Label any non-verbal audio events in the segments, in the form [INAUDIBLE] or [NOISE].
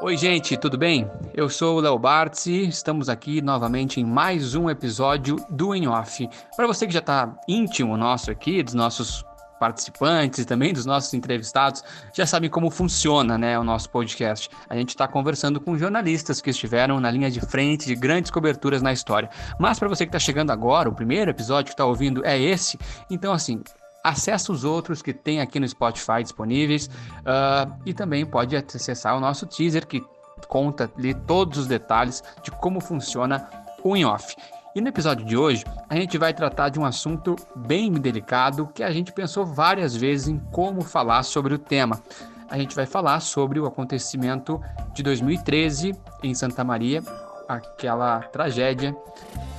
Oi, gente, tudo bem? Eu sou o Léo Bartz e estamos aqui novamente em mais um episódio do Em Off. Para você que já está íntimo nosso aqui, dos nossos participantes e também dos nossos entrevistados, já sabem como funciona né, o nosso podcast. A gente está conversando com jornalistas que estiveram na linha de frente de grandes coberturas na história. Mas para você que está chegando agora, o primeiro episódio que está ouvindo é esse, então assim, acessa os outros que tem aqui no Spotify disponíveis uh, e também pode acessar o nosso teaser que conta ali todos os detalhes de como funciona o in-off. E no episódio de hoje, a gente vai tratar de um assunto bem delicado que a gente pensou várias vezes em como falar sobre o tema. A gente vai falar sobre o acontecimento de 2013 em Santa Maria, aquela tragédia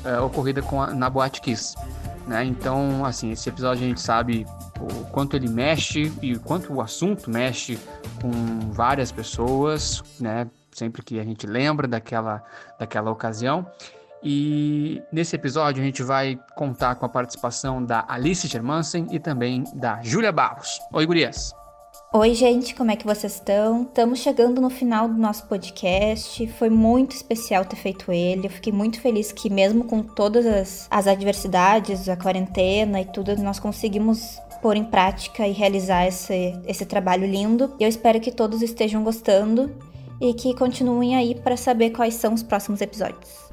uh, ocorrida a, na Boate Kiss. Né? Então, assim, esse episódio a gente sabe o quanto ele mexe e o quanto o assunto mexe com várias pessoas, né? Sempre que a gente lembra daquela, daquela ocasião. E nesse episódio a gente vai contar com a participação da Alice Germansen e também da Júlia Barros. Oi, gurias! Oi, gente, como é que vocês estão? Estamos chegando no final do nosso podcast. Foi muito especial ter feito ele. Eu fiquei muito feliz que, mesmo com todas as, as adversidades, a quarentena e tudo, nós conseguimos pôr em prática e realizar esse, esse trabalho lindo. Eu espero que todos estejam gostando e que continuem aí para saber quais são os próximos episódios.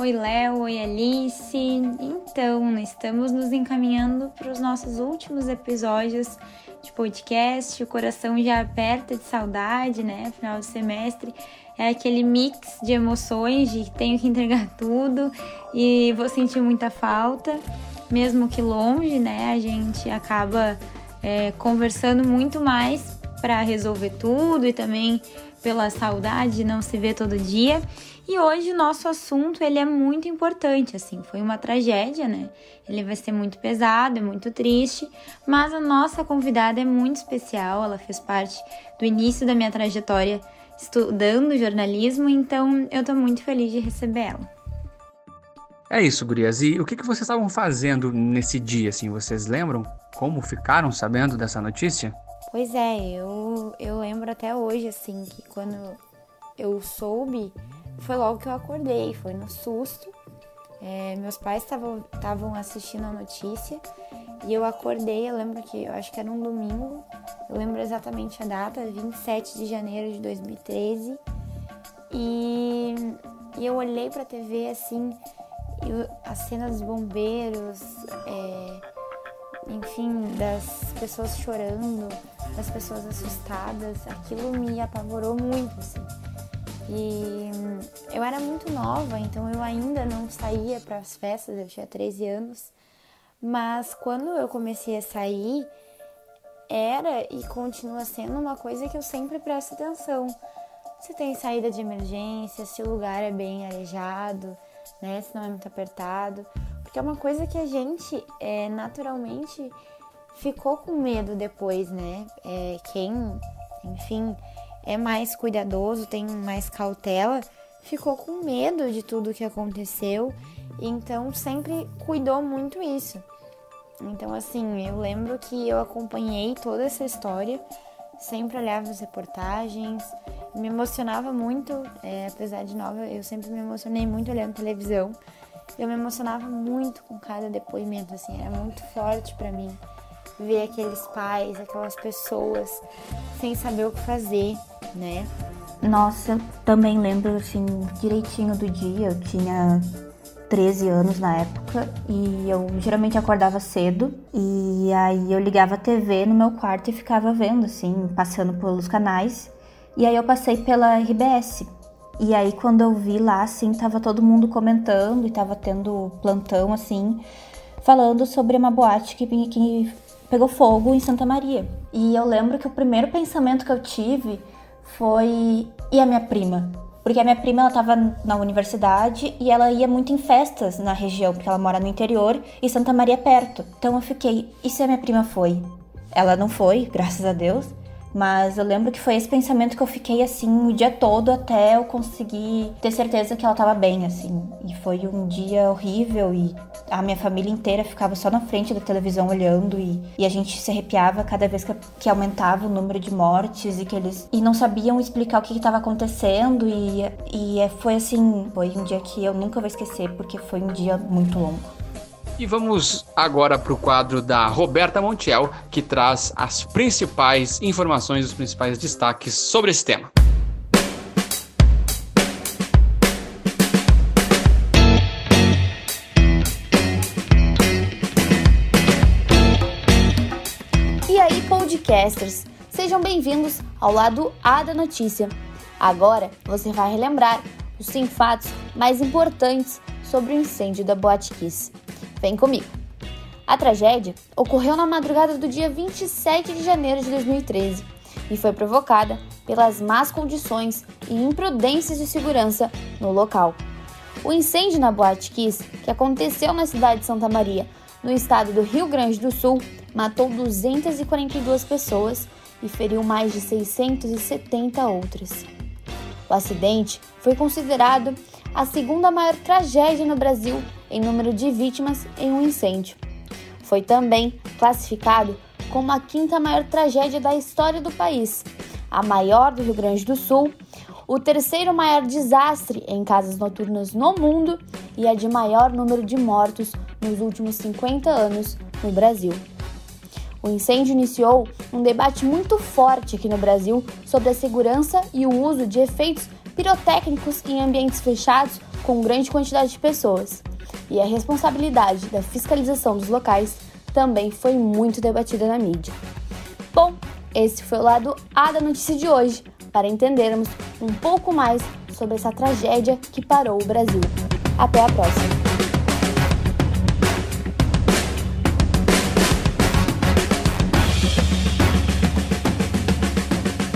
Oi, Léo, oi, Alice. Então, estamos nos encaminhando para os nossos últimos episódios de podcast, o coração já aperta de saudade, né? Final de semestre é aquele mix de emoções de tenho que entregar [LAUGHS] tudo e vou sentir muita falta, mesmo que longe, né? A gente acaba é, conversando muito mais para resolver tudo e também pela saudade de não se ver todo dia. E hoje o nosso assunto ele é muito importante, assim, foi uma tragédia, né? Ele vai ser muito pesado, é muito triste, mas a nossa convidada é muito especial, ela fez parte do início da minha trajetória estudando jornalismo, então eu tô muito feliz de receber ela. É isso, gurias. E o que, que vocês estavam fazendo nesse dia, assim? Vocês lembram como ficaram sabendo dessa notícia? Pois é, eu, eu lembro até hoje, assim, que quando eu soube, foi logo que eu acordei, foi no susto. É, meus pais estavam assistindo a notícia e eu acordei, eu lembro que, eu acho que era um domingo, eu lembro exatamente a data, 27 de janeiro de 2013. E, e eu olhei pra TV assim, as cenas dos bombeiros, é, enfim, das pessoas chorando, das pessoas assustadas, aquilo me apavorou muito, assim. E eu era muito nova, então eu ainda não saía para as festas, eu tinha 13 anos. Mas quando eu comecei a sair, era e continua sendo uma coisa que eu sempre presto atenção. Se tem saída de emergência, se o lugar é bem arejado, né? Se não é muito apertado. Porque é uma coisa que a gente é, naturalmente ficou com medo depois, né? É, quem, enfim, é mais cuidadoso, tem mais cautela, ficou com medo de tudo que aconteceu, então sempre cuidou muito isso. Então, assim, eu lembro que eu acompanhei toda essa história, sempre olhava as reportagens, me emocionava muito, é, apesar de nova, eu sempre me emocionei muito olhando televisão. Eu me emocionava muito com cada depoimento, assim, era muito forte para mim ver aqueles pais, aquelas pessoas sem saber o que fazer, né? Nossa, também lembro assim direitinho do dia. Eu tinha 13 anos na época e eu geralmente acordava cedo e aí eu ligava a TV no meu quarto e ficava vendo assim, passando pelos canais. E aí eu passei pela RBS. E aí quando eu vi lá assim, tava todo mundo comentando e tava tendo plantão assim, falando sobre uma boate que, que pegou fogo em Santa Maria. E eu lembro que o primeiro pensamento que eu tive foi e a minha prima? Porque a minha prima ela estava na universidade e ela ia muito em festas na região, porque ela mora no interior e Santa Maria é perto. Então eu fiquei, e se a minha prima foi? Ela não foi, [LAUGHS] graças a Deus. Mas eu lembro que foi esse pensamento que eu fiquei assim o dia todo até eu conseguir ter certeza que ela tava bem, assim. E foi um dia horrível e a minha família inteira ficava só na frente da televisão olhando e, e a gente se arrepiava cada vez que, que, aumentava o número de mortes e que eles e não sabiam explicar o que estava acontecendo e, e foi assim, foi um dia que eu nunca vou esquecer porque foi um dia muito longo. E vamos agora para o quadro da Roberta Montiel, que traz as principais informações, os principais destaques sobre esse tema. E aí, podcasters, sejam bem-vindos ao lado A da notícia. Agora você vai relembrar os 100 fatos mais importantes sobre o incêndio da Boate Kiss. Vem comigo! A tragédia ocorreu na madrugada do dia 27 de janeiro de 2013 e foi provocada pelas más condições e imprudências de segurança no local. O incêndio na Boate Kiss, que aconteceu na cidade de Santa Maria, no estado do Rio Grande do Sul, matou 242 pessoas e feriu mais de 670 outras. O acidente foi considerado a segunda maior tragédia no Brasil em número de vítimas em um incêndio. Foi também classificado como a quinta maior tragédia da história do país, a maior do Rio Grande do Sul, o terceiro maior desastre em casas noturnas no mundo e a de maior número de mortos nos últimos 50 anos no Brasil. O incêndio iniciou um debate muito forte aqui no Brasil sobre a segurança e o uso de efeitos pirotécnicos em ambientes fechados com grande quantidade de pessoas. E a responsabilidade da fiscalização dos locais também foi muito debatida na mídia. Bom, esse foi o lado A da notícia de hoje, para entendermos um pouco mais sobre essa tragédia que parou o Brasil. Até a próxima!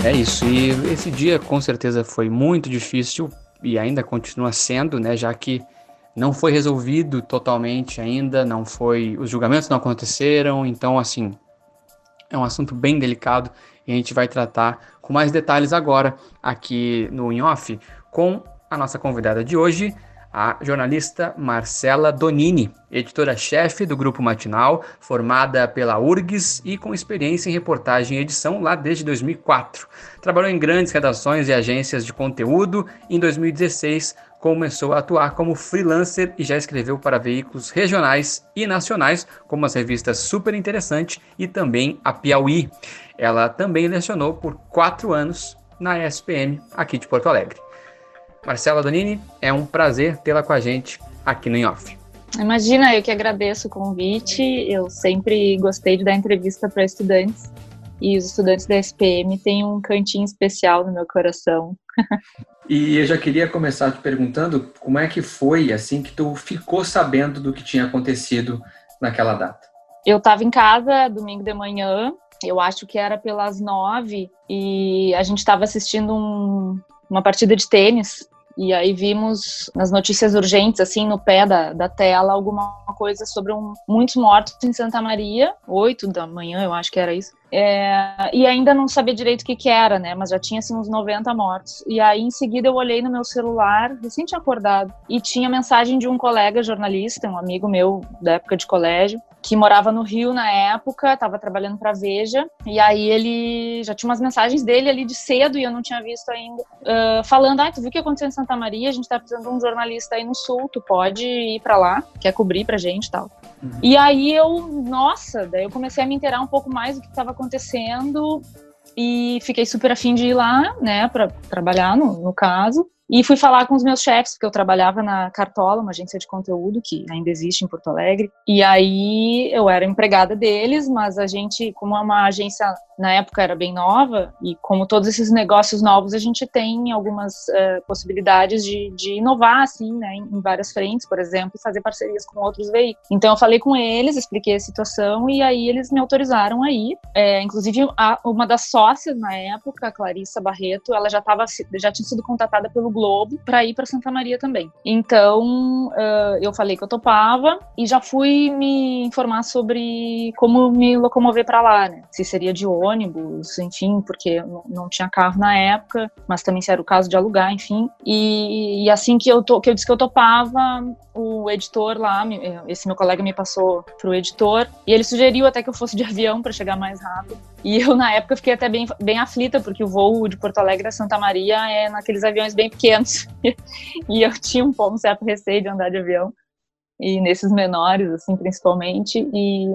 É isso, e esse dia com certeza foi muito difícil e ainda continua sendo, né, já que não foi resolvido totalmente ainda, não foi, os julgamentos não aconteceram, então assim, é um assunto bem delicado e a gente vai tratar com mais detalhes agora aqui no In Off com a nossa convidada de hoje, a jornalista Marcela Donini, editora-chefe do Grupo Matinal, formada pela URGS e com experiência em reportagem e edição lá desde 2004. Trabalhou em grandes redações e agências de conteúdo. Em 2016, começou a atuar como freelancer e já escreveu para veículos regionais e nacionais, como as revistas Super Interessante e também a Piauí. Ela também lecionou por quatro anos na ESPM aqui de Porto Alegre. Marcela Donini, é um prazer tê-la com a gente aqui no InOff. Imagina, eu que agradeço o convite. Eu sempre gostei de dar entrevista para estudantes e os estudantes da SPM têm um cantinho especial no meu coração. E eu já queria começar te perguntando como é que foi assim que tu ficou sabendo do que tinha acontecido naquela data. Eu estava em casa domingo de manhã, eu acho que era pelas nove, e a gente estava assistindo um, uma partida de tênis e aí vimos nas notícias urgentes, assim, no pé da, da tela, alguma coisa sobre um, muitos mortos em Santa Maria, oito da manhã, eu acho que era isso. É, e ainda não sabia direito o que, que era, né? Mas já tinha assim uns 90 mortos. E aí em seguida eu olhei no meu celular, recém tinha acordado, e tinha mensagem de um colega jornalista, um amigo meu da época de colégio, que morava no Rio na época, estava trabalhando para Veja, e aí ele já tinha umas mensagens dele ali de cedo e eu não tinha visto ainda, uh, falando: Ah, tu viu o que aconteceu em Santa Maria? A gente tá precisando de um jornalista aí no Sul, tu pode ir para lá, quer cobrir pra gente e tal. Uhum. E aí eu, nossa, daí eu comecei a me inteirar um pouco mais do que estava acontecendo e fiquei super afim de ir lá, né, para trabalhar no, no caso. E fui falar com os meus chefes, porque eu trabalhava na Cartola, uma agência de conteúdo que ainda existe em Porto Alegre. E aí eu era empregada deles, mas a gente, como é uma agência na época era bem nova, e como todos esses negócios novos, a gente tem algumas uh, possibilidades de, de, inovar, assim, né, em, várias frentes, por exemplo, fazer parcerias com outros veículos. Então eu falei com eles, expliquei a situação, e aí eles me autorizaram a ir. É, inclusive, a, uma das sócias na época, a Clarissa Barreto, ela já, tava, já tinha sido contatada pelo Globo Globo para ir para Santa Maria também. Então uh, eu falei que eu topava e já fui me informar sobre como me locomover para lá, né? Se seria de ônibus, enfim, porque não, tinha carro na época, mas também se era o caso de alugar, enfim. E, e assim que eu, to, que eu disse que eu topava, o editor lá, esse meu colega me passou pro editor e ele sugeriu até que eu fosse de [LAUGHS] avião para chegar mais rápido. E eu, na época, fiquei até bem, bem aflita, porque o voo de Porto Alegre a Santa Maria é naqueles aviões bem pequenos. [LAUGHS] e eu tinha um, um certo receio de andar de avião e nesses menores, assim, principalmente. E,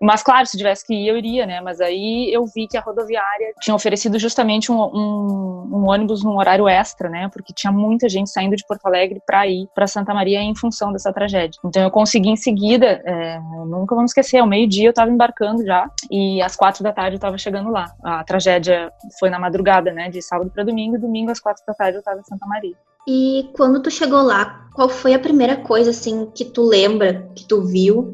mas, claro, se tivesse que ir, eu iria, né? Mas aí eu vi que a rodoviária tinha oferecido justamente um, um, um ônibus num horário extra, né? Porque tinha muita gente saindo de Porto Alegre para ir para Santa Maria em função dessa tragédia. Então eu consegui em seguida, é, nunca vamos esquecer, ao meio-dia eu estava embarcando já e às quatro da tarde eu estava chegando lá. A tragédia foi na madrugada, né? De sábado para domingo, e domingo às quatro da tarde eu estava em Santa Maria. E quando tu chegou lá, qual foi a primeira coisa assim que tu lembra, que tu viu?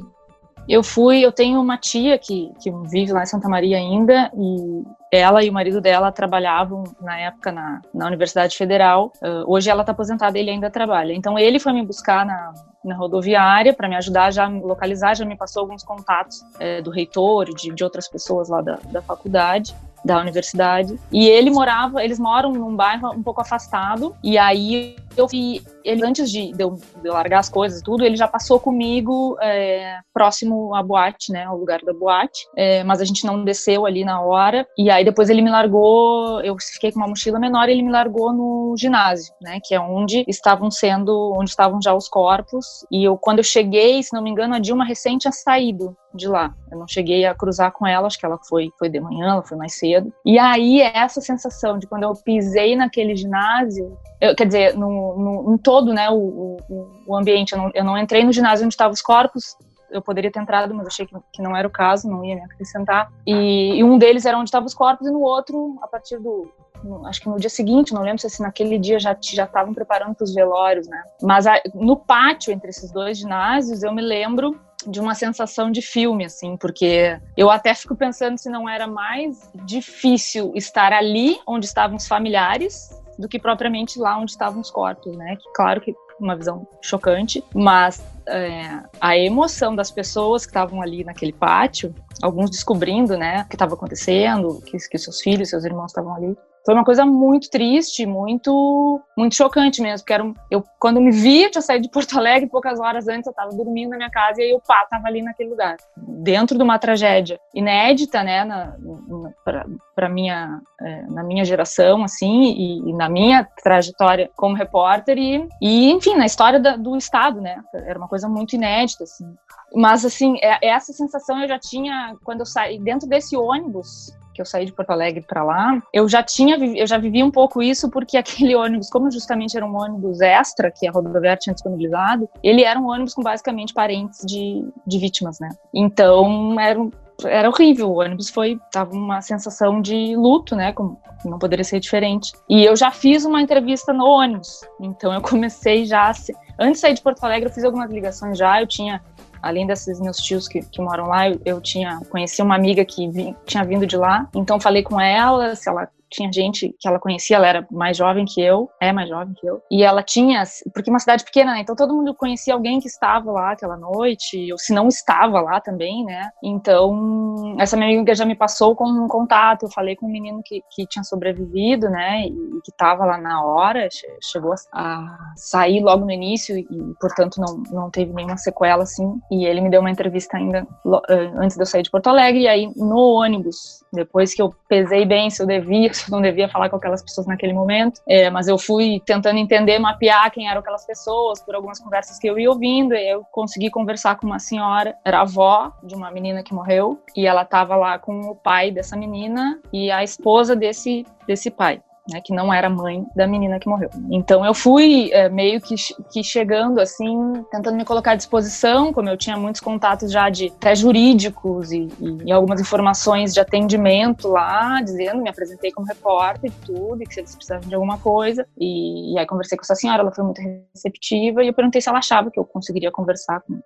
Eu fui, eu tenho uma tia que, que vive lá em Santa Maria ainda, e ela e o marido dela trabalhavam na época na, na Universidade Federal. Uh, hoje ela está aposentada, ele ainda trabalha. Então ele foi me buscar na, na rodoviária para me ajudar já localizar, já me passou alguns contatos é, do reitor e de, de outras pessoas lá da, da faculdade da universidade. E ele morava, eles moram num bairro um pouco afastado. E aí eu vi ele antes de, de, eu, de eu largar as coisas e tudo, ele já passou comigo é, próximo à boate, né, ao lugar da boate. É, mas a gente não desceu ali na hora. E aí depois ele me largou, eu fiquei com uma mochila menor e ele me largou no ginásio, né, que é onde estavam sendo, onde estavam já os corpos. E eu quando eu cheguei, se não me engano, a Dilma recém tinha saído de lá. Eu não cheguei a cruzar com ela, acho que ela foi foi de manhã, ela foi mais cedo. E aí essa sensação de quando eu pisei naquele ginásio, eu, quer dizer, no, no, em todo né, o, o, o ambiente, eu não, eu não, entrei no ginásio onde estavam os corpos, eu poderia ter entrado, mas achei que, que não era o caso, não ia me acrescentar. E, e um deles era onde estavam os corpos, e no outro, a partir do, no, acho que no dia seguinte, não lembro se assim, naquele dia já estavam preparando para os velórios, né? Mas a, no pátio entre esses dois ginásios, eu me lembro de uma sensação de filme, assim, porque eu até fico pensando se não era mais difícil estar ali onde estavam os familiares do que propriamente lá onde estavam os corpos, né? Que claro que uma visão chocante, mas é, a emoção das pessoas que estavam ali naquele pátio, alguns descobrindo, né, o que estava acontecendo, que, que seus filhos, seus irmãos estavam ali, foi uma coisa muito triste, muito muito chocante mesmo, porque era um, eu quando me vi, eu tinha saído de Porto Alegre poucas horas antes, eu estava dormindo na minha casa e aí o pá estava ali naquele lugar, dentro de uma tragédia inédita, né, na, na para minha é, na minha geração assim e, e, na minha trajetória como repórter e, e enfim na história da, do estado, né, era uma coisa muito inédita assim. Mas assim, é, essa sensação eu já tinha quando eu saí dentro desse ônibus que eu saí de Porto Alegre para lá, eu já tinha, eu já vivi um pouco isso porque [LAUGHS] aquele ônibus, como justamente era um ônibus extra que a rodoviária tinha disponibilizado, ele era um ônibus com basicamente parentes de, de vítimas, né? Então era era horrível. O ônibus foi tava uma sensação de luto, né? Como não poderia ser diferente. E eu já fiz uma entrevista no ônibus. Então eu [LAUGHS] comecei já antes de sair de Porto Alegre, eu fiz algumas ligações já. Eu tinha além desses meus tios que, que moram lá, eu, eu tinha conheci uma amiga que vi, tinha vindo de lá, então falei com ela se ela tinha gente que ela conhecia, ela era mais jovem que eu, é mais jovem que eu, e ela tinha, porque é uma cidade pequena, né? Então todo mundo conhecia alguém que estava lá aquela noite, ou se não estava lá também, né? Então, essa minha amiga já me passou com um contato, eu falei com um menino que, que tinha sobrevivido, né? E que estava lá na hora, chegou a sair logo no início e, portanto, não, não teve nenhuma sequela, assim. E ele me deu uma entrevista ainda eh, antes de eu sair de Porto Alegre, e aí no ônibus, depois que eu pesei bem se eu devia, [LAUGHS] eu não devia falar com aquelas pessoas naquele momento, é, mas eu fui tentando entender, mapear quem eram aquelas pessoas por algumas conversas que eu ia ouvindo, e eu consegui conversar com uma senhora, era avó de uma menina que morreu, e ela estava lá com o pai dessa menina e a esposa desse, desse pai né, que não era mãe da menina que morreu. Então eu fui é, meio que, que chegando assim, tentando me colocar à disposição, como eu tinha muitos contatos já de até jurídicos e, e, algumas informações de atendimento lá, dizendo, me apresentei como repórter e tudo, e que se eles precisavam de alguma coisa. E, e aí conversei com essa senhora, ela foi muito receptiva e eu perguntei se ela achava que eu conseguiria conversar com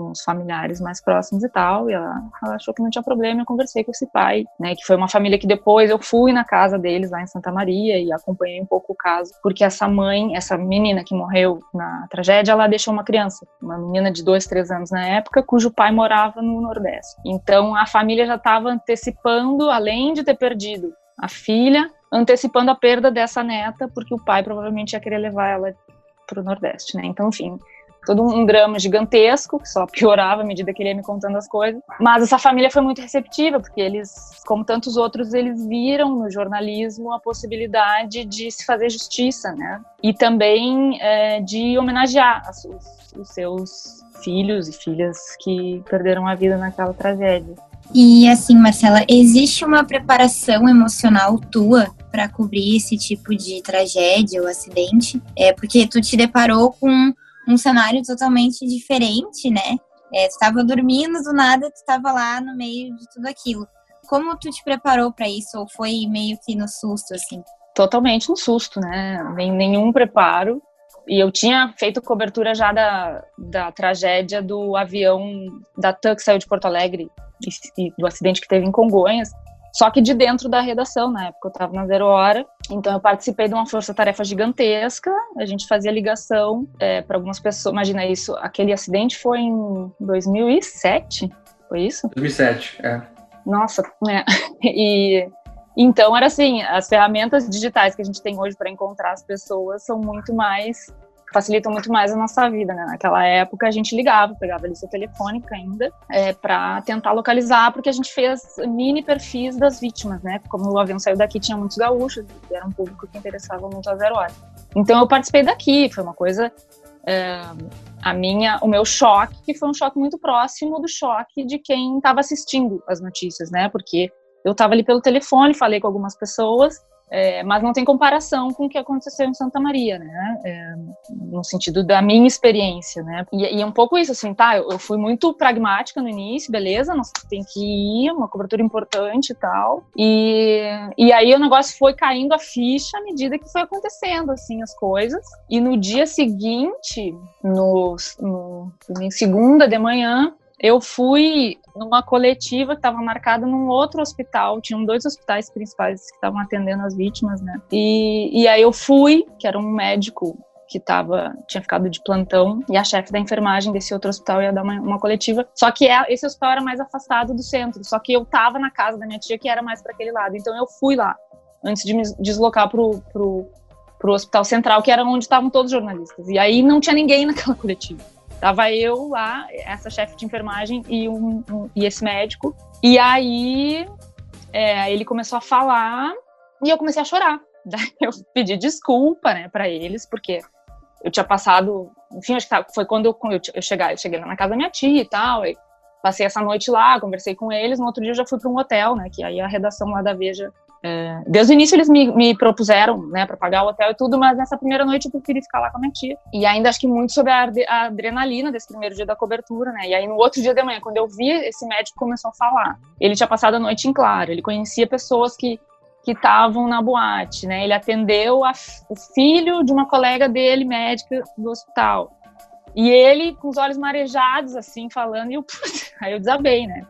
com os familiares mais próximos e tal, e ela, ela, achou que não tinha problema, eu conversei com esse pai, né, que foi uma família que depois eu fui na casa deles lá em Santa Maria e acompanhei um pouco o caso, porque essa mãe, essa menina que morreu na tragédia, ela deixou uma criança, uma menina de dois, três anos na época, cujo pai morava no Nordeste. Então a família já estava antecipando, além de ter perdido a filha, antecipando a perda dessa neta, porque o pai provavelmente ia querer levar ela para o Nordeste, né? Então, enfim, todo um drama gigantesco, que só piorava à medida que ele ia me contando as coisas. Mas essa família foi muito receptiva, porque eles, como tantos outros, eles viram no jornalismo a possibilidade de se fazer justiça, né? E também é, de homenagear os, os seus filhos e filhas que perderam a vida naquela tragédia. E assim, Marcela, existe uma preparação emocional tua para cobrir esse tipo de tragédia ou acidente? É porque tu te deparou com um cenário totalmente diferente, né? É, tu estava dormindo, do nada tu estava lá no meio de tudo aquilo. Como tu te preparou para isso ou foi meio que no susto assim? Totalmente no susto, né? Nem nenhum preparo. E eu tinha feito cobertura já da, da tragédia do avião da TAM que saiu de Porto Alegre e, e do acidente que teve em Congonhas. Só que de dentro da redação, na época eu estava na Zero Hora, então eu participei de uma força-tarefa gigantesca, a gente fazia ligação é, para algumas pessoas, imagina isso, aquele acidente foi em 2007, foi isso? 2007, é. Nossa, né? [LAUGHS] E então era assim, as ferramentas digitais que a gente tem hoje para encontrar as pessoas são muito mais facilitam muito mais a nossa vida, né? Naquela época a gente ligava, pegava a lista telefônica ainda, é, para tentar localizar, porque a gente fez mini perfis das vítimas, né? Como o avião saiu daqui, tinha muitos gaúchos, era um público que interessava muito a Zero Hora. Então eu participei daqui, foi uma coisa é, a minha, o meu choque, que foi um choque muito próximo do choque de quem estava assistindo as notícias, né? Porque eu estava ali pelo telefone, falei com algumas pessoas é, mas não tem comparação com o que aconteceu em Santa Maria, né? É, no sentido da minha experiência, né? E, e, é um pouco isso, assim, tá? Eu, eu, fui muito pragmática no início, beleza? Nós tem que ir, uma cobertura importante e tal. E, e aí o negócio foi caindo a ficha à medida que foi acontecendo, assim, as coisas. E no dia seguinte, no, no, segunda de manhã, eu fui numa coletiva que estava marcada num outro hospital. Tinham dois hospitais principais que estavam atendendo as vítimas, né? E, e aí eu fui, que era um médico que tava, tinha ficado de plantão, e a chefe da enfermagem desse outro hospital ia dar uma, uma coletiva. Só que é, esse hospital era mais afastado do centro, só que eu tava na casa da minha tia, que era mais para aquele lado. Então eu fui lá, antes de me deslocar pro, pro, pro hospital central, que era onde estavam todos os jornalistas. E aí não tinha ninguém naquela coletiva. Tava eu lá, essa chefe de enfermagem e, um, um, e esse médico. E aí é, ele começou a falar e eu comecei a chorar. [LAUGHS] Daí eu pedi desculpa, né, para eles, porque eu tinha passado, enfim, acho que foi quando eu, eu, eu, cheguei, eu cheguei lá na casa da minha tia e tal, e passei essa noite lá, conversei com eles, no outro dia eu já fui para um hotel, né, que aí a redação lá da Veja é, desde o início eles me, me propuseram, né, para pagar o hotel e tudo, mas nessa primeira noite eu preferi ficar lá com a minha tia. E ainda acho que muito sobre a, a, adrenalina desse primeiro dia da cobertura, né? E aí no outro dia de manhã, quando eu vi, esse médico começou a falar. Ele tinha passado a noite em claro, ele conhecia pessoas que que estavam na boate, né? Ele atendeu a, o filho de uma colega dele, médica do hospital. E ele com os olhos marejados, assim, falando, e eu, putz, [LAUGHS] aí eu desabei, né?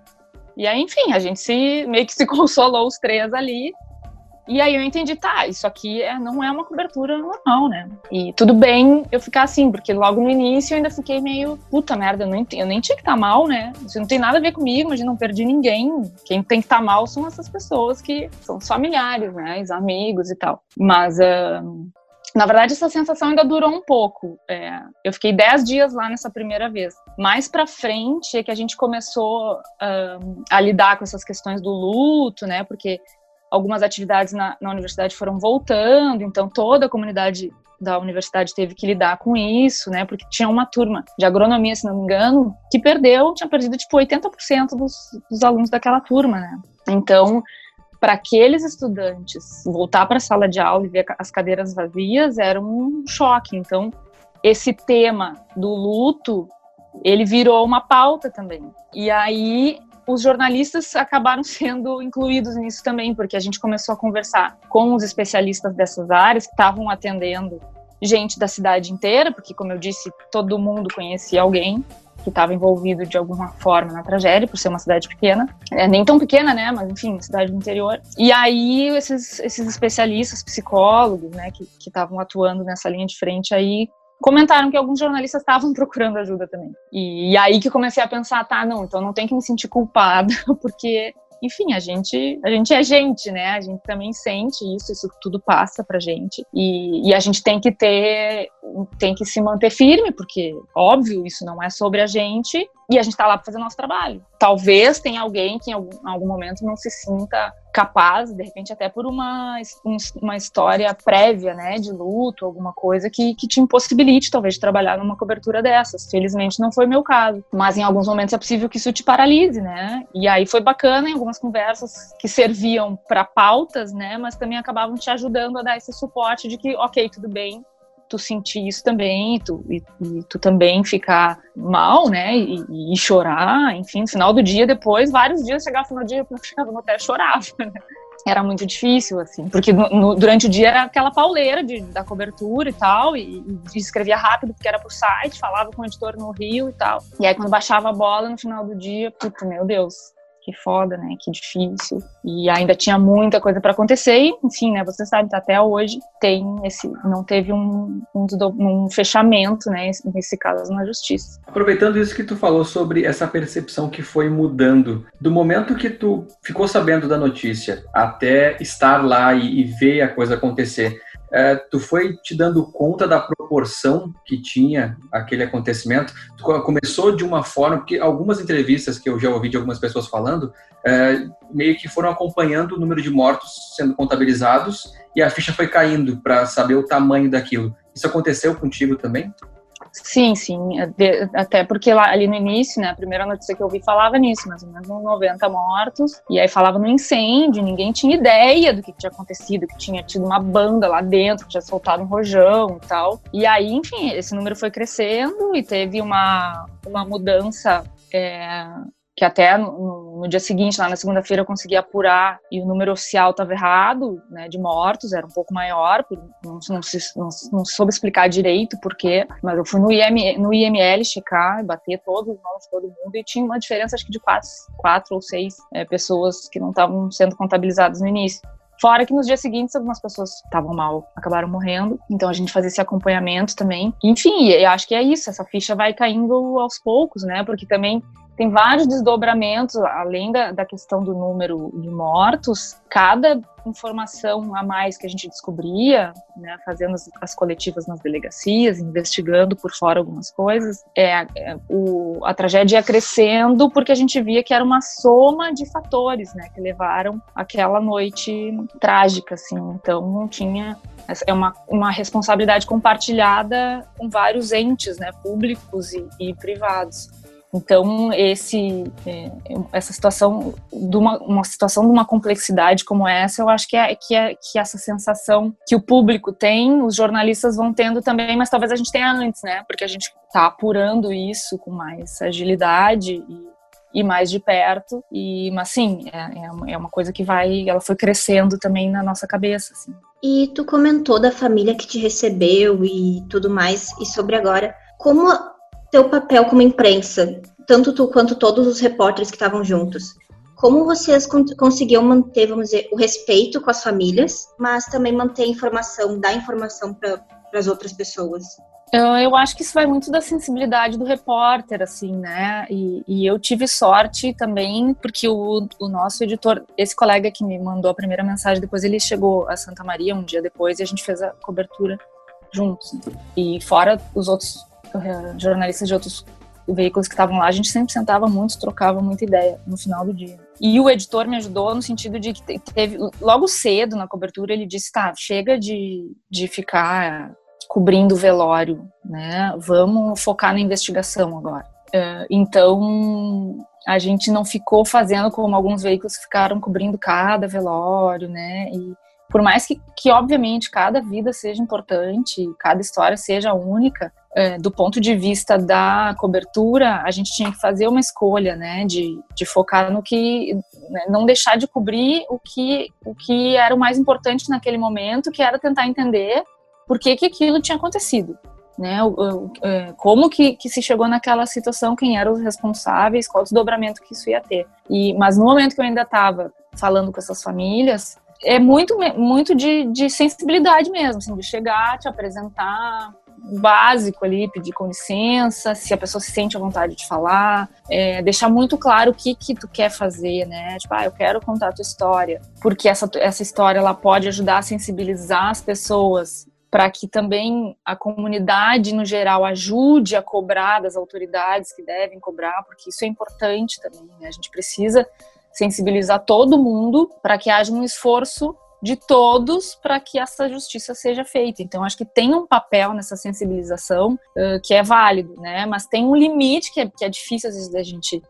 E aí, enfim, a gente se meio que se [LAUGHS] consolou os três ali. E aí eu entendi, tá, isso aqui é, não é uma cobertura normal, né? E tudo bem eu ficar assim, porque logo no início eu ainda fiquei meio, puta merda, eu, não, eu nem tinha que estar tá mal, né? Isso não tem nada a ver comigo, mas não perdi ninguém. Quem tem que estar tá mal são essas pessoas que são familiares, né? Os amigos e tal. Mas uh, na verdade, essa sensação ainda durou um pouco. É, eu fiquei dez dias lá nessa primeira vez. Mais para frente é que a gente começou a lidar com essas questões do luto, né? Porque algumas atividades na, na, universidade foram voltando, então toda a comunidade da universidade teve que lidar com isso, né? Porque tinha uma turma de agronomia, se não me engano, que perdeu, tinha perdido tipo 80% dos, dos alunos daquela turma, né? Então para aqueles estudantes voltar para a sala de aula e ver as cadeiras vazias era um choque. Então, esse tema do luto, ele virou uma pauta também. E aí os jornalistas acabaram [LAUGHS] sendo incluídos nisso também, porque a gente começou a conversar com os especialistas dessas áreas que estavam atendendo gente da cidade inteira, porque como eu disse, todo mundo conhecia alguém que estava envolvido de alguma forma na tragédia, por ser uma cidade pequena, é, nem tão pequena, né, mas enfim, cidade do interior. E aí esses, esses especialistas, psicólogos, né, que estavam atuando nessa linha de frente aí, comentaram que alguns jornalistas estavam procurando ajuda também. E, e, aí que comecei a pensar, tá, não, então não tem que me sentir culpada, [LAUGHS] porque enfim, a gente, a gente é gente, né? A gente também sente isso, isso tudo passa pra gente. E, e a gente tem que ter, tem que se manter firme, porque, óbvio, isso não é sobre a gente, e a gente está lá para fazer nosso trabalho. Talvez tenha alguém que em algum, em algum, momento não se sinta capaz, de repente até por uma, uma história prévia, né, de luto, alguma coisa que, que te impossibilite talvez de trabalhar numa cobertura dessas. Felizmente não foi meu caso, mas em alguns momentos é possível que isso te paralise, né? E aí foi bacana em algumas conversas que serviam para pautas, né, mas também acabavam te ajudando a dar esse suporte de que, ok, tudo bem, tu sentir isso também, tu, e, e tu também ficar mal, né, e, e, chorar, enfim, no final do dia, depois, vários dias, chegava no final do dia, eu chegava no hotel chorava, né? [LAUGHS] Era muito difícil, assim, porque no, no, durante o dia era aquela pauleira de, da cobertura e tal, e, e escrevia rápido porque era pro site, falava com o editor no Rio e tal. E aí, quando baixava a bola no final do dia, puta, meu Deus, que foda, né? Que difícil. E ainda tinha muita coisa para acontecer. E, enfim, né? Você sabe, até hoje tem esse, não teve um, um, um, fechamento, né? Nesse caso na justiça. Aproveitando isso que tu falou sobre essa percepção que foi mudando, do momento que tu ficou sabendo da notícia até estar lá e, e ver a coisa acontecer, é, tu foi te dando conta da proporção que tinha aquele acontecimento? Tu começou de uma forma, porque algumas entrevistas que eu já ouvi de algumas pessoas falando, é, meio que foram acompanhando o número de mortos sendo contabilizados e a ficha foi caindo para saber o tamanho daquilo. Isso aconteceu contigo também? Sim, sim. Até porque lá, ali no início, né, a primeira notícia que eu vi falava nisso, mais ou menos 90 mortos. E aí falava no incêndio, ninguém tinha ideia do que tinha acontecido, que tinha tido uma banda lá dentro, que tinha soltado um rojão e tal. E aí, enfim, esse número foi crescendo e teve uma, uma mudança é, que até no, no, dia seguinte, lá na segunda-feira, eu consegui apurar e o número oficial estava errado, né, de mortos, era um pouco maior, não, não, não, não soube explicar direito por quê, mas eu fui no, IM, no IML checar, bater todos os nomes de todo mundo e tinha uma diferença, acho que de quatro, quatro ou seis é, pessoas que não estavam sendo contabilizadas no início. Fora que nos dias seguintes algumas pessoas estavam mal, acabaram morrendo. Então a gente fazia esse acompanhamento também. Enfim, eu acho que é isso, essa ficha vai caindo aos poucos, né? Porque também tem vários desdobramentos, além da, da questão do número de mortos, cada informação a mais que a gente descobria, né, fazendo as, as, coletivas nas delegacias, investigando por fora algumas coisas, é, é, o, a tragédia ia crescendo porque a gente via que era uma soma de fatores, né, que levaram aquela noite trágica, assim. Então não tinha é uma, uma responsabilidade compartilhada com vários entes, né, públicos e, e privados. Então, esse, é, essa situação, de uma, uma, situação de uma complexidade como essa, eu acho que é, que é que essa sensação que o público tem, os jornalistas vão tendo também, mas talvez a gente tenha antes, né? Porque a gente está apurando isso com mais agilidade e, e mais de perto. E, mas sim, é, é uma coisa que vai, ela foi crescendo também na nossa cabeça. Assim. E tu comentou da família que te recebeu e tudo mais, e sobre agora. Como teu papel como imprensa, tanto tu quanto todos os repórteres que estavam juntos. Como vocês conseguiam manter, vamos dizer, o respeito com as famílias, mas também manter a informação, dar informação para as outras pessoas? Eu, acho que isso vai muito da sensibilidade do repórter, assim, né? E, e eu tive sorte também, porque o, o, nosso editor, esse colega que me mandou a primeira mensagem, depois ele chegou a Santa Maria um dia depois e a gente fez a cobertura juntos. E fora os outros jornalistas de outros veículos que estavam lá, a gente sempre sentava muito, trocava muita ideia no final do dia. E o editor me ajudou no sentido de que teve, logo cedo na cobertura, ele disse: tá, chega de, de ficar cobrindo o velório, né? Vamos focar na investigação agora. Uh, então, a gente não ficou fazendo como alguns veículos ficaram cobrindo cada velório, né? E por mais que, que obviamente, cada vida seja importante, cada história seja única, do ponto de vista da cobertura, a gente tinha que fazer uma escolha, né, de, de focar no que, né, não deixar de cobrir o que, o que era o mais importante naquele momento, que era tentar entender por que, que aquilo tinha acontecido. né? É, como que, que se chegou naquela situação, quem eram os responsáveis, qual o desdobramento que isso ia ter. E, mas no momento que eu ainda estava falando com essas famílias, é muito, muito de, de sensibilidade mesmo, assim, de chegar, te apresentar, básico ali, pedir com licença, se a pessoa se sente à vontade de falar, é, deixar muito claro o que que tu quer fazer, né? Tipo, ah, eu quero contar a tua história, porque essa, essa história ela pode ajudar a sensibilizar as pessoas para que também a comunidade no geral ajude a cobrar das autoridades que devem cobrar, porque isso é importante também, né? A gente precisa sensibilizar todo mundo para que haja um esforço de todos para que essa justiça seja feita. Então, acho que tem um papel nessa sensibilização uh, que é válido, né? Mas tem um limite que é, que é difícil às vezes da gente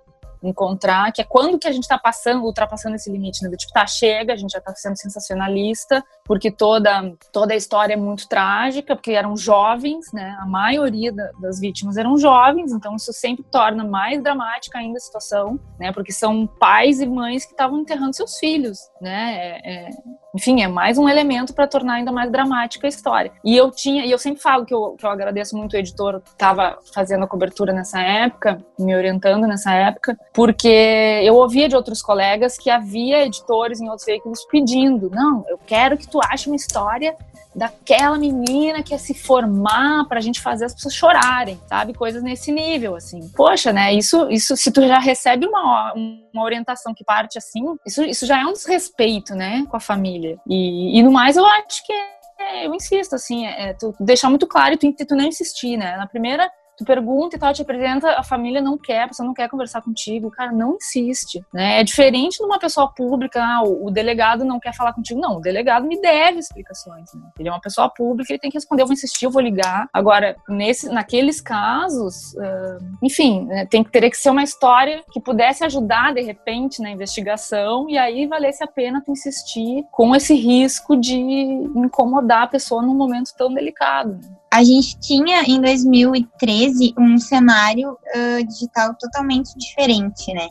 encontrar, que é quando que a gente está passando, ultrapassando esse limite, né? Tipo, tá, chega, a gente já está sendo sensacionalista, porque toda, toda a história é muito trágica, porque eram jovens, né? A maioria da, das vítimas eram jovens, então isso sempre torna mais dramática ainda a situação, né? Porque são pais e mães que estavam enterrando seus filhos, né? É, é, enfim, é mais um elemento para tornar ainda mais dramática a história. E eu tinha, e eu sempre falo que eu, que eu agradeço muito o editor que estava fazendo a cobertura nessa época, me orientando nessa época, porque eu ouvia de outros colegas que havia editores em outros veículos pedindo: não, eu quero que tu ache uma história daquela menina que ia se formar para a gente fazer as pessoas chorarem, sabe? Coisas nesse nível, assim. Poxa, né? Isso, isso se tu já recebe uma, uma orientação que parte assim, isso, isso já é um desrespeito, né? Com a família. E, e no mais, eu acho que é, eu insisto, assim, é, é tu deixar muito claro e tu, tu não insistir, né? Na primeira tu pergunta e tal, te apresenta, a família não quer, a pessoa não quer conversar contigo, cara, não insiste, né? É diferente de uma pessoa pública, ah, o, o, delegado não quer falar contigo, não, o delegado me deve explicações, né? Ele é uma pessoa pública, ele tem que responder, eu vou insistir, eu vou ligar. Agora, nesse, naqueles casos, uh, enfim, né, tem que ter que ser uma história que pudesse ajudar, de repente, na investigação, e aí valesse a pena tu insistir com esse risco de incomodar a pessoa num momento tão delicado. Né? A gente tinha em 2013 um cenário uh, digital totalmente diferente, né?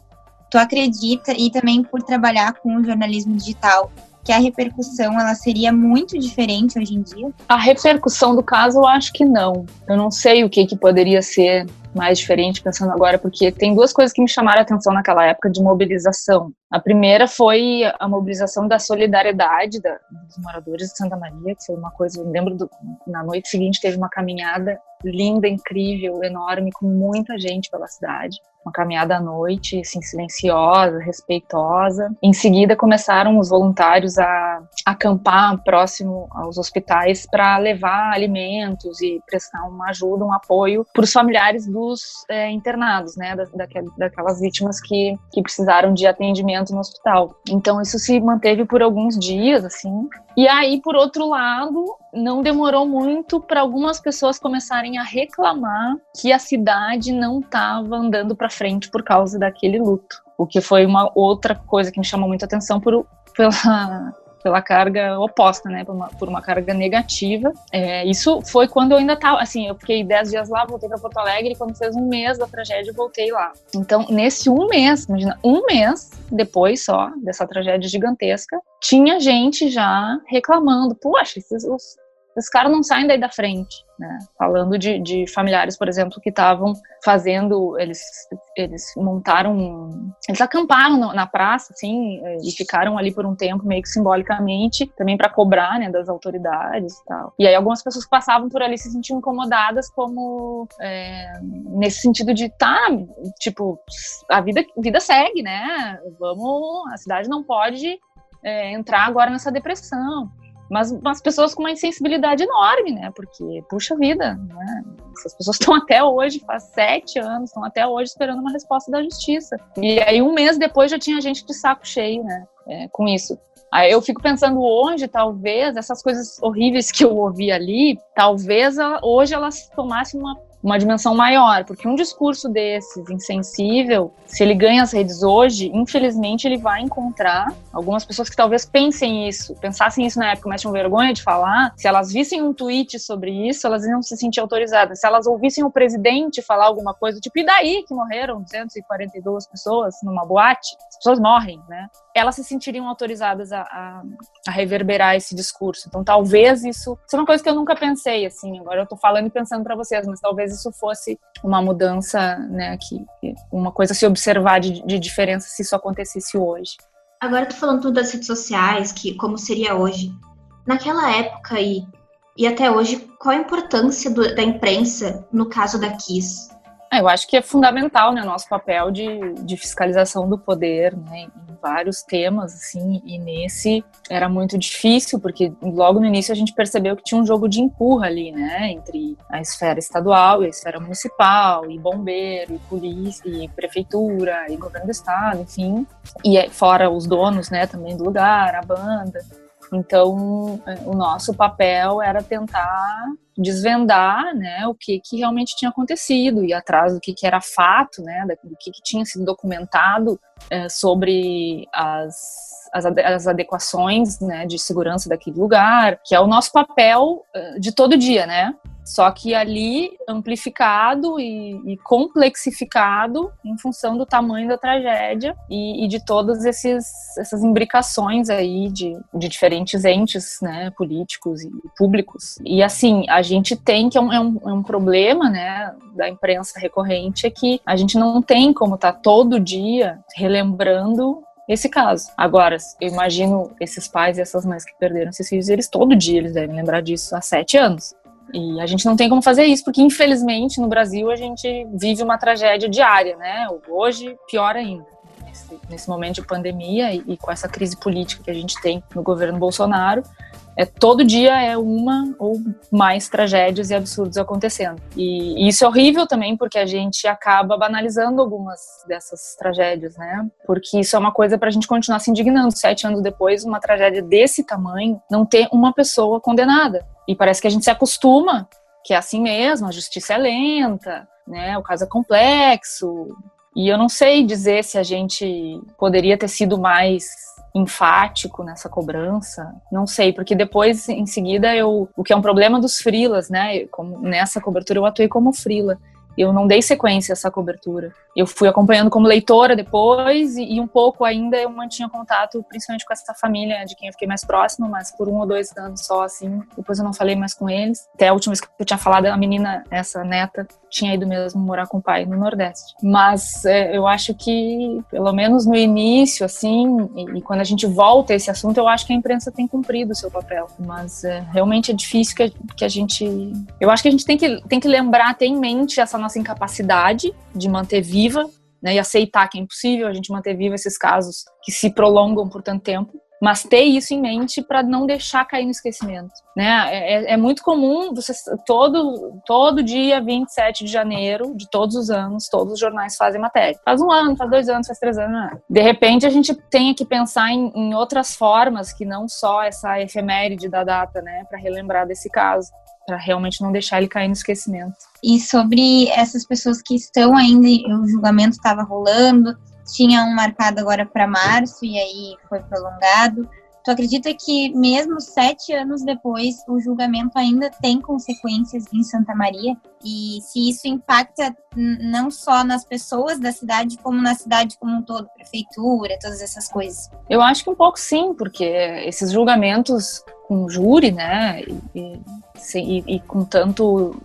Tu acredita, e também por trabalhar com o jornalismo digital, que a repercussão ela seria muito diferente hoje em dia? A repercussão do caso eu acho que não. Eu não sei o que, que poderia ser mais diferente pensando agora, porque tem duas coisas que me chamaram a atenção naquela época de mobilização. A primeira foi a mobilização da solidariedade da, dos moradores de Santa Maria, que foi uma coisa, eu lembro do, na noite seguinte teve uma caminhada linda, incrível, enorme, com muita gente pela cidade. Uma caminhada à noite, assim, silenciosa, respeitosa. Em seguida, começaram os voluntários a acampar próximo aos hospitais para levar alimentos e prestar uma ajuda, um apoio para os familiares dos é, internados, né, daquelas vítimas que, que precisaram de atendimento no hospital. Então, isso se manteve por alguns dias, assim, e aí, por outro lado, não demorou muito para algumas pessoas começarem a reclamar que a cidade não estava andando para frente por causa daquele luto. O que foi uma outra coisa que me chamou muita atenção por, pela, pela carga oposta, né, por uma, por uma carga negativa. É, isso foi quando eu ainda estava, assim, eu fiquei dez dias lá, voltei para Porto Alegre, e quando fez um mês da tragédia, eu voltei lá. Então, nesse um mês, imagina, um mês depois só dessa tragédia gigantesca, tinha gente já reclamando, poxa, esses, os, os caras não saem daí da frente, né? Falando de, de familiares, por exemplo, que estavam fazendo, eles, eles montaram, eles acamparam na praça, assim, e ficaram ali por um tempo, meio que simbolicamente, também para cobrar, né, das autoridades e tal. E aí algumas pessoas que passavam por ali se sentiam incomodadas, como é, nesse sentido de, tá, tipo, a vida, vida segue, né? Vamos, a cidade não pode é, entrar agora nessa depressão mas umas pessoas com uma insensibilidade enorme, né? Porque, puxa vida, né? Essas pessoas [LAUGHS] estão até hoje, faz sete anos, estão até hoje esperando uma resposta da justiça. E aí, um mês depois, já tinha gente de saco cheio, né? É, com isso. Aí eu fico pensando hoje, talvez, essas coisas horríveis que eu ouvi ali, talvez hoje elas tomassem uma uma dimensão maior, porque um discurso desses, insensível, se ele ganha as redes hoje, infelizmente ele vai encontrar algumas pessoas que talvez pensem isso, pensassem isso na época, mas tinham vergonha de falar. Se elas vissem um tweet sobre isso, elas iam se sentir autorizadas. Se elas ouvissem o presidente falar alguma coisa, tipo, e daí que morreram 242 pessoas numa boate? As pessoas morrem, né? Elas se sentiriam autorizadas a, a, a reverberar esse discurso. Então, talvez isso. Isso é uma coisa que eu nunca pensei, assim. Agora eu tô falando e pensando para vocês, mas talvez isso fosse uma mudança, né? Que, uma coisa se observar de, de diferença se isso acontecesse hoje. Agora tô falando tudo das redes sociais, que como seria hoje. Naquela época e, e até hoje, qual a importância do, da imprensa no caso da Kiss? É, eu acho que é fundamental, né, nosso papel de, de fiscalização do poder, né, em vários temas, assim, e nesse era muito difícil, porque logo no início a gente percebeu que tinha um jogo de empurra ali, né, entre a esfera estadual e a esfera municipal, e bombeiro, e polícia, e prefeitura, e governo do estado, enfim, e é, fora os donos, né, também do lugar, a banda. Então, é, o nosso papel era tentar desvendar, né, o que, que realmente tinha acontecido e atrás do que, que era fato, né, do que, que tinha sido documentado é, sobre as as, as adequações né, de segurança daquele lugar, que é o nosso papel é, de todo dia, né? Só que ali amplificado e, e complexificado em função do tamanho da tragédia e, e de todas essas imbricações aí de, de diferentes entes, né, políticos e públicos. E assim, a gente tem que é um, é um, é um problema, né, da imprensa recorrente é que a gente não tem como estar tá todo dia relembrando esse caso. Agora, eu imagino esses pais e essas mães que perderam esses filhos, eles todo dia eles devem lembrar disso há sete anos. E a gente não tem como fazer isso, porque infelizmente no Brasil a gente vive uma tragédia diária, né? Hoje, pior ainda. Nesse, nesse momento de pandemia e, e com essa crise política que a gente tem no governo Bolsonaro, é, todo dia é uma ou mais tragédias e absurdos acontecendo. E, e, isso é horrível também porque a gente acaba banalizando algumas dessas tragédias, né? Porque isso é uma coisa para a gente continuar se indignando. Sete anos depois, uma tragédia desse tamanho, não ter uma pessoa condenada. E parece que a gente se acostuma que é assim mesmo, a justiça é lenta, né? O caso é complexo. E eu não sei dizer se a gente poderia ter sido mais enfático nessa cobrança, não sei, porque depois, em seguida, eu, o que é um problema dos frilas, né, como, nessa cobertura eu atuei como frila, eu não dei sequência a essa cobertura. Eu fui acompanhando como leitora depois e, e, um pouco ainda eu mantinha contato, principalmente com essa família de quem eu fiquei mais próxima, mas por um ou dois anos só, assim. Depois eu não falei mais com eles. Até a última vez que eu tinha falado, a menina, essa neta, tinha ido mesmo morar com o pai no Nordeste. Mas é, eu acho que, pelo menos no início, assim, e, e, quando a gente volta a esse assunto, eu acho que a imprensa tem cumprido o seu papel. Mas é, realmente é difícil que, que a gente. Eu acho que a gente tem que, tem que lembrar, ter em mente essa nossa incapacidade de manter viva né, e aceitar que é impossível a gente manter vivo esses casos que se prolongam por tanto tempo mas ter isso em mente para não deixar cair no esquecimento, né? É, é, é, muito comum você todo todo dia 27 de janeiro de todos os anos, todos os jornais fazem matéria. Faz um ano, faz dois anos, faz três anos. Né? De repente a gente tem que pensar em, em outras formas que não só essa efeméride da data, né, para relembrar desse caso, para realmente não deixar ele cair no esquecimento. E sobre essas pessoas que estão ainda, o julgamento estava rolando, tinha um marcado agora para março e aí foi prolongado. Tu acredita que mesmo sete anos depois o julgamento ainda tem consequências em Santa Maria? E se isso impacta não só nas pessoas da cidade, como na cidade como um todo, prefeitura, todas essas coisas? Eu acho que um pouco sim, porque esses julgamentos com júri, né, e, e, e com tanto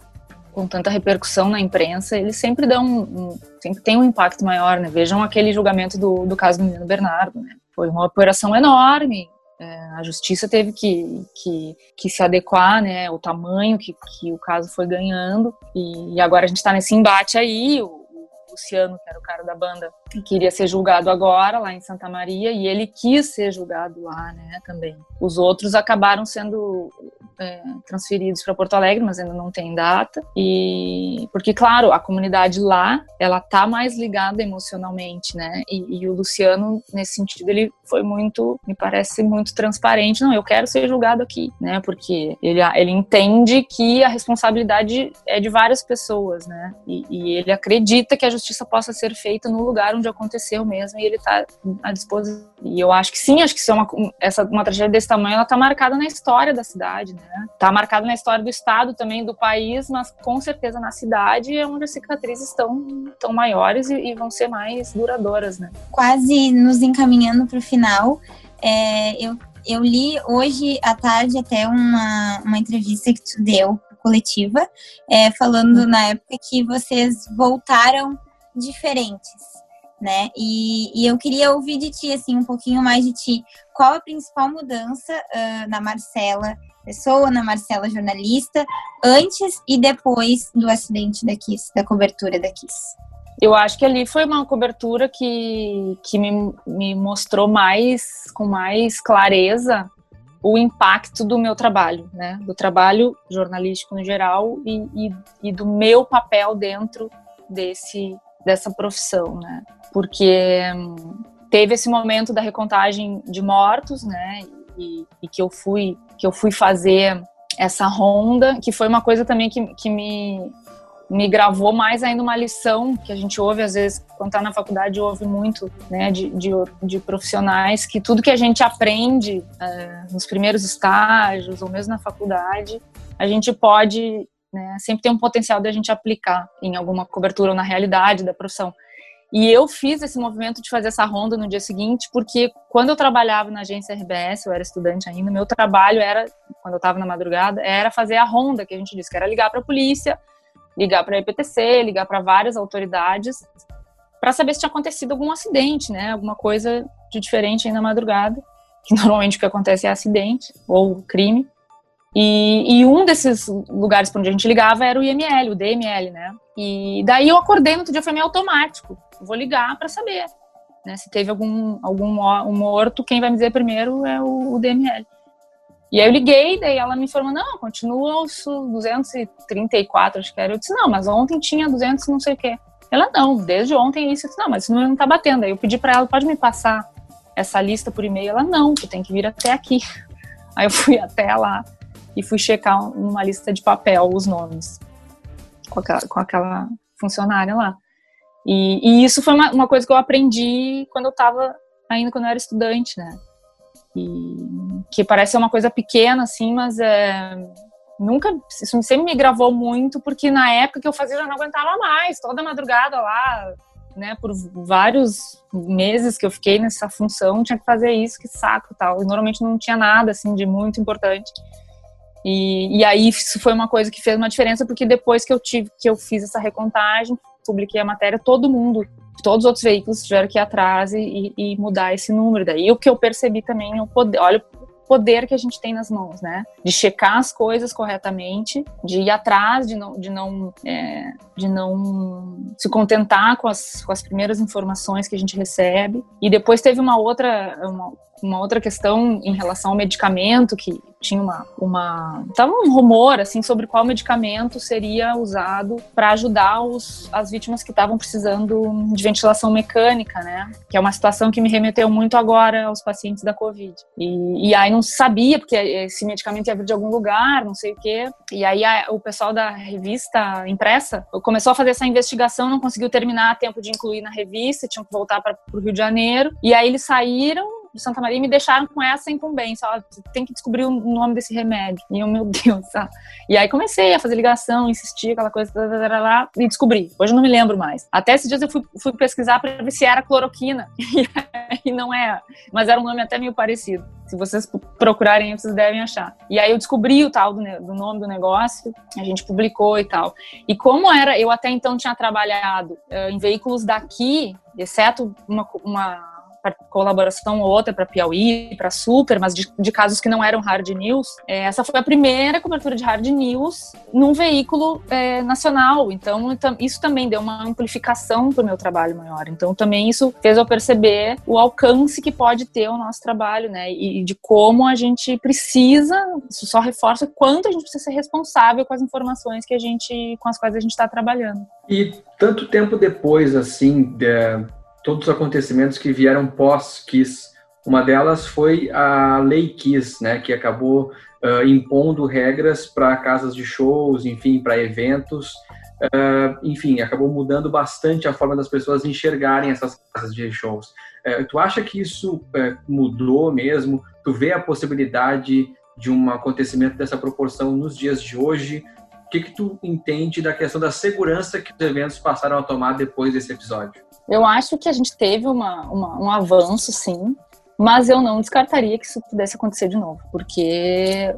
com tanta repercussão na imprensa, eles sempre dão um, sempre tem um impacto maior, né? Vejam aquele julgamento do, do caso do menino Bernardo, né? Foi uma operação enorme. É, a justiça teve que, que, que, se adequar, né? O tamanho que, que o caso foi ganhando. E, e agora a gente está nesse embate aí. O, o Luciano, que era o cara da banda, queria ser julgado agora lá em Santa Maria e ele quis ser julgado lá, né? Também. Os outros acabaram sendo é, transferidos para Porto Alegre, mas ainda não tem data. E porque, claro, a comunidade lá, ela tá mais ligada emocionalmente, né? E, e, o Luciano, nesse sentido, ele foi muito, me parece muito transparente. Não, eu quero ser julgado aqui, né? Porque ele, ele entende que a responsabilidade é de várias pessoas, né? E, e ele acredita que a justiça possa ser feita no lugar onde aconteceu mesmo e ele tá à disposição. E eu acho que sim, acho que se é uma, essa, uma tragédia desse tamanho, ela tá marcada na história da cidade, né? Tá marcada na história do estado também, do país, mas com certeza na cidade é onde as cicatrizes estão tão maiores e, e, vão ser mais duradouras, né? Quase nos encaminhando para o final, é, eu, eu li hoje à tarde até uma, uma entrevista que tu deu coletiva, é, falando uhum. na época que vocês voltaram diferentes né? E, e, eu queria ouvir de ti, assim, um pouquinho mais de ti. Qual a principal mudança uh, na Marcela pessoa, na Marcela jornalista, antes e depois do acidente da Kiss, da cobertura da Kiss? Eu acho que ali foi uma cobertura que, que me, me mostrou mais, com mais clareza, o impacto do meu trabalho, né? Do trabalho jornalístico no geral e, e, e do meu papel dentro desse dessa profissão, né? Porque hum, teve esse momento da recontagem de mortos, né? E, e, que eu fui que eu fui fazer essa ronda, que foi uma coisa também que, que me me gravou mais ainda uma lição que a gente ouve às vezes quando está na faculdade ouve muito né de, de, de, profissionais que tudo que a gente aprende uh, nos primeiros estágios ou mesmo na faculdade a gente pode né? Sempre tem um potencial de a gente aplicar em alguma cobertura ou na realidade da profissão. E eu fiz esse movimento de fazer essa ronda no dia seguinte, porque quando eu trabalhava na agência RBS, eu era estudante ainda, meu trabalho era, quando eu estava na madrugada, era fazer a ronda, que a gente disse, que era ligar para a polícia, ligar para a EPTC, ligar para várias autoridades, para saber se tinha acontecido algum acidente, né? Alguma coisa de diferente aí na madrugada, que [LAUGHS] normalmente o que acontece é acidente ou crime. E, e, um desses lugares para onde a gente ligava era o IML, o DML, né? E daí eu acordei no outro dia, foi meio automático. Vou ligar para saber, né? Se teve algum, algum um morto, quem vai me dizer primeiro é o, o, DML. E aí eu liguei, daí ela me informou, não, continua os 234, acho que era. Eu disse, não, mas ontem tinha 200 não sei o quê. Ela, não, desde ontem isso. Eu disse, não, mas isso não tá batendo. Aí eu pedi para ela, pode me passar essa lista por e-mail? Ela, não, tu tem que vir até aqui. [LAUGHS] Aí eu fui até lá e fui checar numa lista de papel os nomes com aquela, com aquela funcionária lá. E, e isso foi uma, uma, coisa que eu aprendi quando eu estava ainda quando eu era estudante, né? E que parece ser uma coisa pequena assim, mas é, nunca isso sempre me gravou muito porque na época que eu fazia eu já não aguentava mais, toda madrugada lá, né, por vários meses que eu fiquei nessa função, tinha que fazer isso, que saco, tal. E normalmente não tinha nada assim de muito importante. E, e aí isso foi uma coisa que fez uma diferença, porque depois que eu tive, que eu fiz essa recontagem, publiquei a matéria, todo mundo, todos os outros veículos tiveram que ir atrás e, e mudar esse número. Daí o que eu percebi também o poder, olha poder que a gente tem nas mãos, né? De checar as coisas corretamente, de ir atrás, de não, de não, é, de não se contentar com as, com as primeiras informações que a gente recebe. E depois teve uma outra, uma, uma outra questão em relação ao medicamento que tinha uma uma tava um rumor assim sobre qual medicamento seria usado para ajudar os, as vítimas que estavam precisando de ventilação mecânica, né? Que é uma situação que me remeteu muito agora aos pacientes da Covid. E, e aí não sabia porque esse medicamento ia vir de algum lugar, não sei o quê. E aí a, o pessoal da revista impressa começou a fazer essa investigação, não conseguiu terminar a tempo de incluir na revista, tinham que voltar para o Rio de Janeiro. E aí eles saíram de Santa Maria me deixaram com essa incumbência. Ó, tem que descobrir o nome desse remédio. E eu, meu Deus, sabe? E aí comecei a fazer ligação, insistir, aquela coisa, lá, e descobri. Hoje eu não me lembro mais. Até esses dias eu fui, fui pesquisar para ver se era cloroquina. [LAUGHS] E não é. Mas era um nome até meio parecido. Se vocês procurarem, vocês devem achar. E aí eu descobri o tal do, do nome do negócio, a gente publicou e tal. E como era, eu até então tinha trabalhado uh, em veículos daqui, exceto uma, uma colaboração ou outra para Piauí, para Super, mas de, de, casos que não eram hard news. É, essa foi a primeira cobertura de hard news num veículo é, nacional. Então, isso também deu uma amplificação para o meu trabalho maior. Então, também isso fez eu perceber o alcance que pode ter o nosso trabalho, né? E de como a gente precisa, isso só reforça quanto a gente precisa ser responsável com as informações que a gente, com as quais a gente está trabalhando. E tanto tempo depois, assim, de todos os acontecimentos que vieram pós-Kiss. Uma delas foi a Lei Kiss, né, que acabou uh, impondo regras para casas de shows, enfim, para eventos. Uh, enfim, acabou mudando bastante a forma das pessoas enxergarem essas casas de shows. Uh, tu acha que isso mudou mesmo? Tu vê a possibilidade de um acontecimento dessa proporção nos dias de hoje? O que, que tu entende da questão da segurança que os eventos passaram a tomar depois desse episódio? Eu acho que a gente teve uma, uma, um avanço, sim, mas eu não descartaria que isso pudesse acontecer de novo, porque,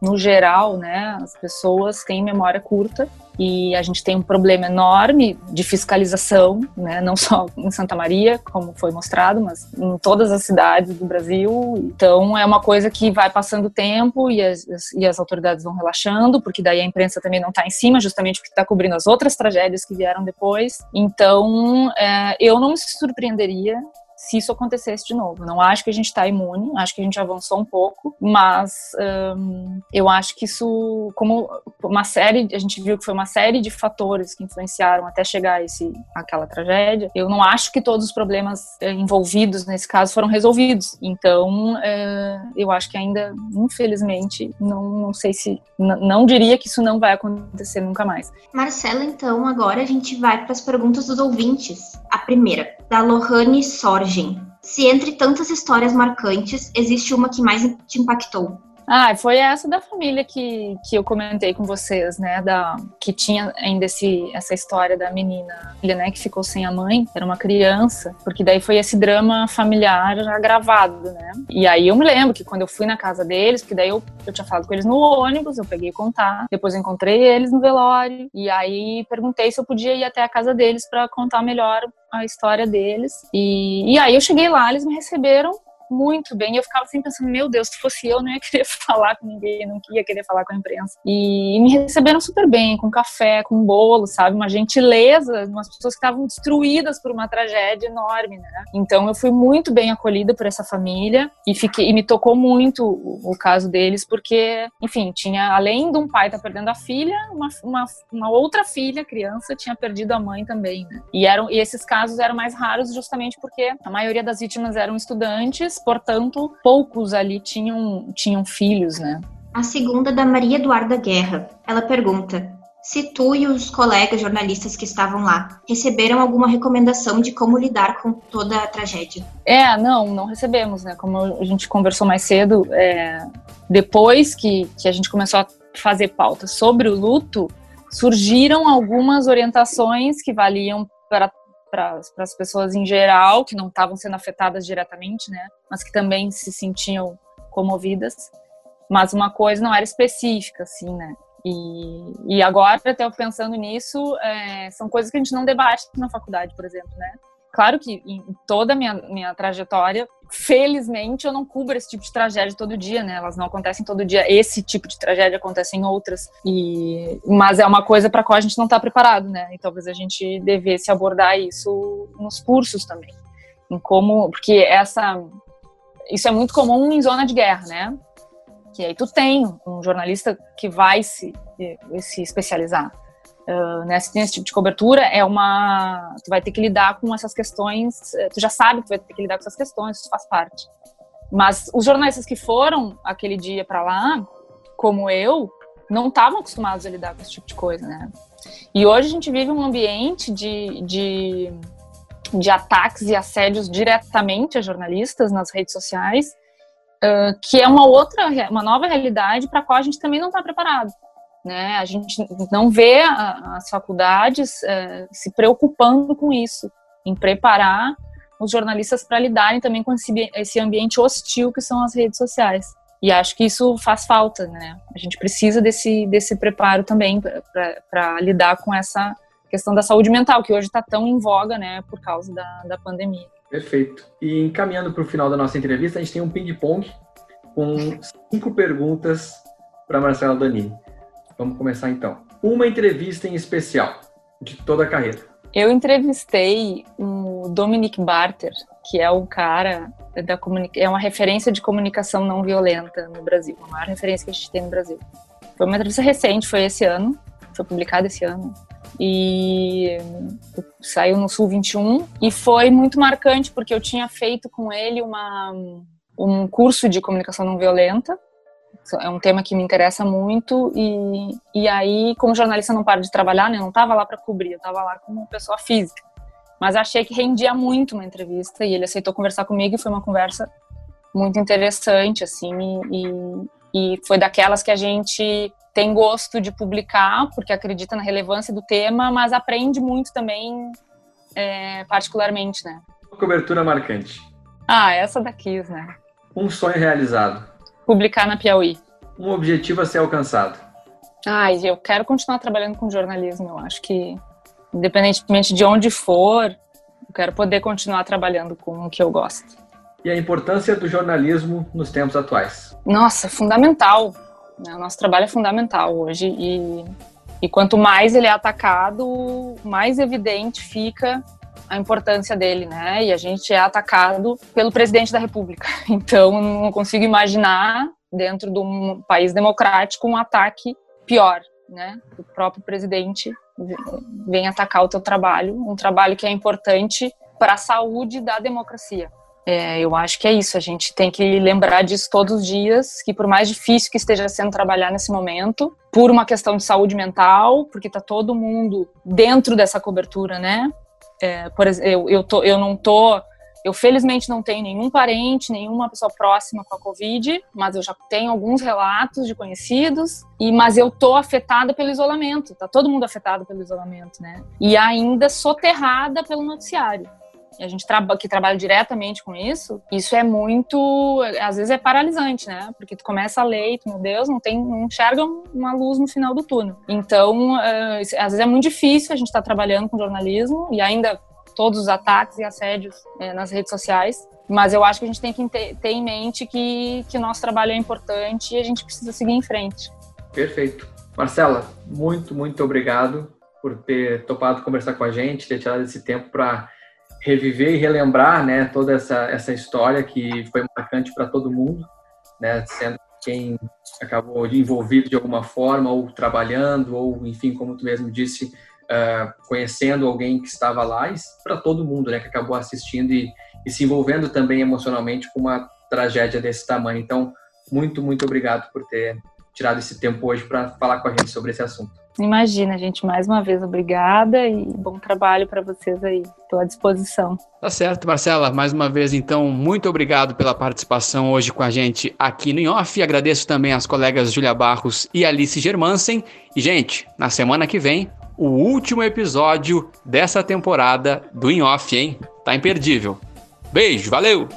no geral, né, as pessoas têm memória curta e a gente tem um problema enorme de fiscalização, né, não só em Santa Maria, como foi mostrado, mas em todas as cidades do Brasil. Então, é uma coisa que vai passando o tempo e as, e as autoridades vão relaxando, porque daí a imprensa também não está em cima, justamente porque está cobrindo as outras tragédias que vieram depois. Então, é, eu não me surpreenderia se isso acontecesse de novo. Não acho que a gente está imune, acho que a gente avançou um pouco, mas eu acho que isso, como uma série, a gente viu que foi uma série de fatores que influenciaram até chegar esse, aquela tragédia. Eu não acho que todos os problemas eh, envolvidos nesse caso foram resolvidos. Então, é, eu acho que ainda, infelizmente, não, não sei se, não diria que isso não vai acontecer nunca mais. Marcela, então, agora a gente vai para as perguntas dos ouvintes. A primeira, da Lohane Sorge se entre tantas histórias marcantes, existe uma que mais te impactou? Ah, foi essa da família que, que eu comentei com vocês, né? Da, que tinha ainda esse, essa história da menina, né? Que ficou sem a mãe, era uma criança, porque daí foi esse drama familiar já gravado, né? E aí eu me lembro que quando eu fui na casa deles, porque daí eu, eu tinha falado com eles no ônibus, eu peguei contar, depois encontrei eles no velório, e aí perguntei se eu podia ir até a casa deles para contar melhor a história deles. E, e aí eu cheguei lá, eles me receberam muito bem. Eu ficava sempre pensando, meu Deus, se fosse eu, não ia querer [LAUGHS] falar com ninguém, não ia querer falar com a imprensa. E, e me receberam super bem, com café, com bolo, sabe? Uma gentileza, umas pessoas que estavam destruídas por uma tragédia enorme, né? Então eu fui muito bem acolhida por essa família e fiquei e me tocou muito o, o caso deles, porque, enfim, tinha, além de um pai estar tá perdendo a filha, uma, uma, uma, outra filha, criança, tinha perdido a mãe também, né? E, eram, e esses casos eram mais raros justamente porque a maioria das vítimas eram estudantes portanto, poucos ali tinham, tinham filhos, né? A segunda da Maria Eduarda Guerra. Ela pergunta: se tu e os colegas jornalistas que estavam lá receberam alguma recomendação de como lidar com toda a tragédia? É, não, não recebemos, né? Como a gente conversou mais cedo, é, depois que, que a gente começou a fazer pauta sobre o luto, surgiram algumas orientações que valiam para para as pessoas em geral, que não estavam sendo afetadas diretamente, né? Mas que também se sentiam comovidas. Mas uma coisa não era específica, assim, né? E, e agora, até eu pensando nisso, é, são coisas que a gente não debate na faculdade, por exemplo, né? Claro que em toda a minha, minha trajetória, felizmente eu não cubro esse tipo de tragédia todo dia, né? Elas não acontecem todo dia. Esse tipo de tragédia acontece em outras. E mas é uma coisa para qual a gente não está preparado, né? E talvez a gente devesse abordar isso nos cursos também. Em como, porque essa isso é muito comum em zona de guerra, né? Que aí tu tem um jornalista que vai se, se especializar uh, né, se tem esse tipo de cobertura, é uma. Tu vai ter que lidar com essas questões, eh, tu já sabe que tu vai ter que lidar com essas questões, isso faz parte. Mas os jornalistas que foram aquele dia para lá, como eu, não estavam acostumados a lidar com esse tipo de coisa, né? E hoje a gente vive um ambiente de, de, de ataques e assédios diretamente a jornalistas nas redes sociais, uh, que é uma outra, uma nova realidade para a qual a gente também não está preparado. Né? A gente não vê as faculdades é, se preocupando com isso, em preparar os jornalistas para lidarem também com esse ambiente hostil que são as redes sociais. E acho que isso faz falta, né? A gente precisa desse, desse preparo também para lidar com essa questão da saúde mental, que hoje está tão em voga, né, por causa da, da pandemia. Perfeito. E encaminhando para o final da nossa entrevista, a gente tem um ping-pong com cinco perguntas para Marcela Danini. Vamos começar então. Uma entrevista em especial de toda a carreira. Eu entrevistei o Dominic Barter, que é o cara da é uma referência de comunicação não violenta no Brasil, a maior referência que a gente tem no Brasil. Foi uma entrevista recente, foi esse ano, foi publicada esse ano. E saiu no Sul 21 e foi muito marcante porque eu tinha feito com ele uma um curso de comunicação não violenta. É um tema que me interessa muito e, e aí, como jornalista não para de trabalhar, né? Eu não estava lá para cobrir, eu estava lá como pessoa física. Mas achei que rendia muito uma entrevista e ele aceitou conversar comigo e foi uma conversa muito interessante, assim, e, e foi daquelas que a gente tem gosto de publicar, porque acredita na relevância do tema, mas aprende muito também, é, particularmente, né? Cobertura marcante. Ah, essa daqui, né? Um sonho realizado. Publicar na Piauí. Um objetivo a ser alcançado. Ai, eu quero continuar trabalhando com jornalismo. Eu acho que, independentemente de onde for, eu quero poder continuar trabalhando com o que eu gosto. E a importância do jornalismo nos tempos atuais? Nossa, fundamental. Né? O nosso trabalho é fundamental hoje e, e quanto mais ele é atacado, mais evidente fica a importância dele, né? E a gente é atacado pelo presidente da República. [LAUGHS] Então, não consigo imaginar dentro de um país democrático um ataque pior, né? O próprio presidente vem atacar o teu trabalho, um trabalho que é importante para a saúde da democracia. É, eu acho que é isso. A gente tem que lembrar disso todos os dias, que por mais difícil que esteja sendo trabalhar nesse momento, por uma questão de saúde mental, porque está todo mundo dentro dessa cobertura, né? É, por exemplo, eu, eu, tô, eu não tô eu felizmente não tenho nenhum parente, nenhuma pessoa próxima com a Covid, mas eu já tenho alguns relatos de conhecidos, e mas eu tô afetada pelo isolamento, tá todo mundo afetado pelo isolamento, né? E ainda soterrada pelo noticiário a gente traba, que trabalha diretamente com isso, isso é muito, às vezes é paralisante, né? Porque tu começa a ler e tu, meu Deus, não tem, não enxerga uma luz no final do túnel. Então, uh, às vezes é muito difícil a gente estar tá trabalhando com jornalismo e ainda todos os ataques e assédios uh, nas redes sociais. Mas eu acho que a gente tem que ter em mente que, que o nosso trabalho é importante e a gente precisa seguir em frente. Perfeito. Marcela, muito, muito obrigado por ter topado conversar com a gente, ter tirado esse tempo para reviver e relembrar, né, toda essa, essa história que foi marcante para todo mundo, né, sendo quem acabou envolvido de alguma forma ou trabalhando ou, enfim, como tu mesmo disse, uh, conhecendo alguém que estava lá e para todo mundo, né, que acabou assistindo e, e se envolvendo também emocionalmente com uma tragédia desse tamanho. Então, muito, muito obrigado por ter tirado esse tempo hoje para falar com a gente sobre esse assunto. Imagina, gente, mais uma vez obrigada e bom trabalho para vocês aí. Estou à disposição. Tá certo, Marcela. Mais uma vez, então, muito obrigado pela participação hoje com a gente aqui no Off. Agradeço também às colegas Julia Barros e Alice Germansen. E, gente, na semana que vem, o último episódio dessa temporada do In Off, hein? Tá imperdível. Beijo, valeu!